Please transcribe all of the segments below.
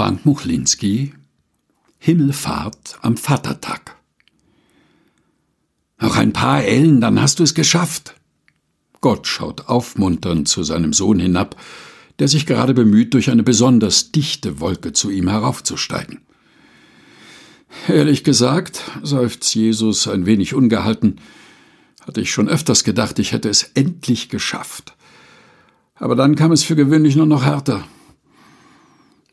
Frank Muchlinski Himmelfahrt am Vatertag. Noch ein paar Ellen, dann hast du es geschafft. Gott schaut aufmunternd zu seinem Sohn hinab, der sich gerade bemüht, durch eine besonders dichte Wolke zu ihm heraufzusteigen. Ehrlich gesagt, seufzt Jesus ein wenig ungehalten, hatte ich schon öfters gedacht, ich hätte es endlich geschafft. Aber dann kam es für gewöhnlich nur noch härter.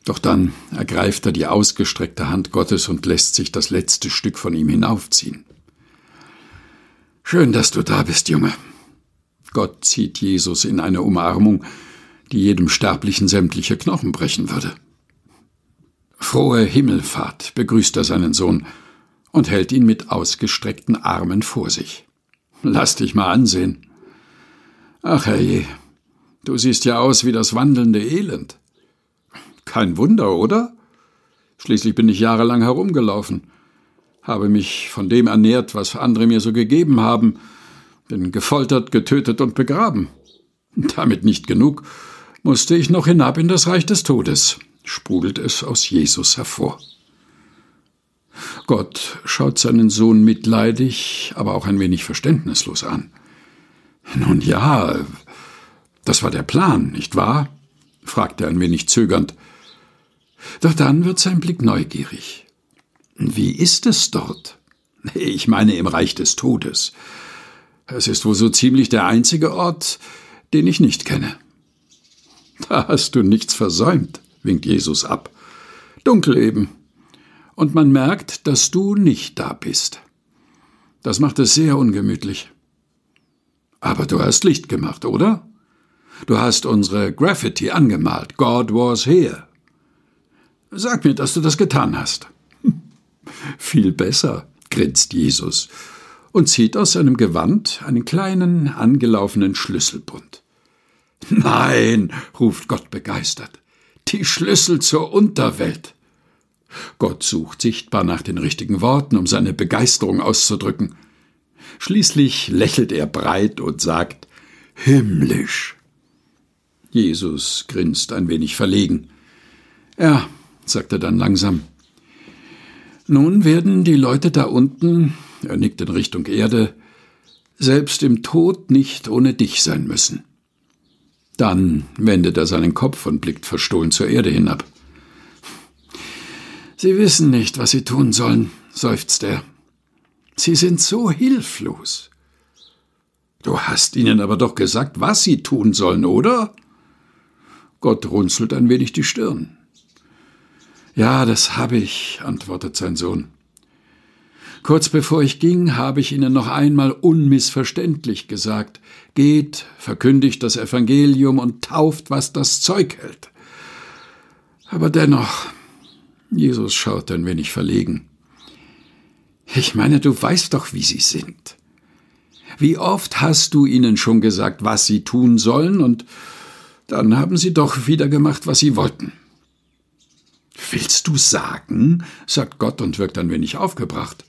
Doch dann ergreift er die ausgestreckte Hand Gottes und lässt sich das letzte Stück von ihm hinaufziehen. Schön, dass du da bist, Junge. Gott zieht Jesus in eine Umarmung, die jedem Sterblichen sämtliche Knochen brechen würde. Frohe Himmelfahrt begrüßt er seinen Sohn und hält ihn mit ausgestreckten Armen vor sich. Lass dich mal ansehen. Ach herrje, du siehst ja aus wie das wandelnde Elend. Kein Wunder, oder? Schließlich bin ich jahrelang herumgelaufen, habe mich von dem ernährt, was andere mir so gegeben haben, bin gefoltert, getötet und begraben. Damit nicht genug, musste ich noch hinab in das Reich des Todes, sprudelt es aus Jesus hervor. Gott schaut seinen Sohn mitleidig, aber auch ein wenig verständnislos an. Nun ja, das war der Plan, nicht wahr? fragt er ein wenig zögernd. Doch dann wird sein Blick neugierig. Wie ist es dort? Ich meine im Reich des Todes. Es ist wohl so ziemlich der einzige Ort, den ich nicht kenne. Da hast du nichts versäumt, winkt Jesus ab. Dunkel eben. Und man merkt, dass du nicht da bist. Das macht es sehr ungemütlich. Aber du hast Licht gemacht, oder? Du hast unsere Graffiti angemalt. God was here. Sag mir, dass du das getan hast. Viel besser, grinst Jesus und zieht aus seinem Gewand einen kleinen, angelaufenen Schlüsselbund. Nein, ruft Gott begeistert, die Schlüssel zur Unterwelt. Gott sucht sichtbar nach den richtigen Worten, um seine Begeisterung auszudrücken. Schließlich lächelt er breit und sagt Himmlisch. Jesus grinst ein wenig verlegen. Ja, sagt er dann langsam. Nun werden die Leute da unten, er nickt in Richtung Erde, selbst im Tod nicht ohne dich sein müssen. Dann wendet er seinen Kopf und blickt verstohlen zur Erde hinab. Sie wissen nicht, was sie tun sollen, seufzt er. Sie sind so hilflos. Du hast ihnen aber doch gesagt, was sie tun sollen, oder? Gott runzelt ein wenig die Stirn. Ja, das habe ich, antwortet sein Sohn. Kurz bevor ich ging, habe ich Ihnen noch einmal unmissverständlich gesagt, geht, verkündigt das Evangelium und tauft, was das Zeug hält. Aber dennoch, Jesus schaut ein wenig verlegen. Ich meine, du weißt doch, wie sie sind. Wie oft hast du ihnen schon gesagt, was sie tun sollen, und dann haben sie doch wieder gemacht, was sie wollten. Willst du sagen, sagt Gott und wirkt ein wenig aufgebracht,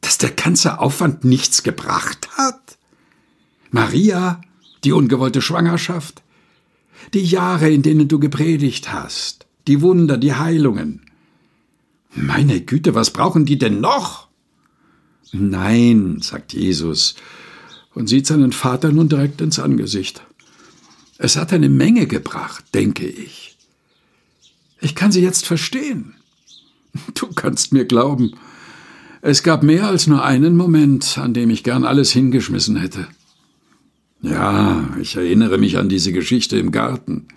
dass der ganze Aufwand nichts gebracht hat? Maria, die ungewollte Schwangerschaft, die Jahre, in denen du gepredigt hast, die Wunder, die Heilungen. Meine Güte, was brauchen die denn noch? Nein, sagt Jesus und sieht seinen Vater nun direkt ins Angesicht. Es hat eine Menge gebracht, denke ich. Ich kann sie jetzt verstehen. Du kannst mir glauben, es gab mehr als nur einen Moment, an dem ich gern alles hingeschmissen hätte. Ja, ich erinnere mich an diese Geschichte im Garten.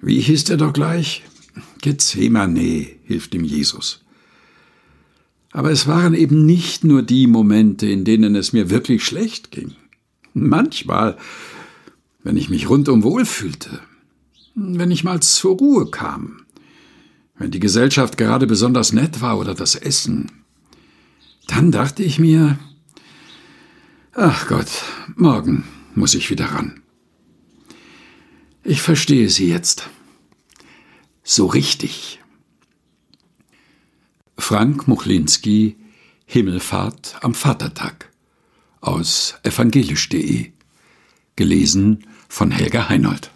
Wie hieß der doch gleich? Gethsemane, hilft ihm Jesus. Aber es waren eben nicht nur die Momente, in denen es mir wirklich schlecht ging. Manchmal, wenn ich mich rundum wohlfühlte, wenn ich mal zur Ruhe kam, wenn die Gesellschaft gerade besonders nett war oder das Essen, dann dachte ich mir, ach Gott, morgen muss ich wieder ran. Ich verstehe Sie jetzt. So richtig. Frank Muchlinski Himmelfahrt am Vatertag aus evangelisch.de Gelesen von Helga Heinold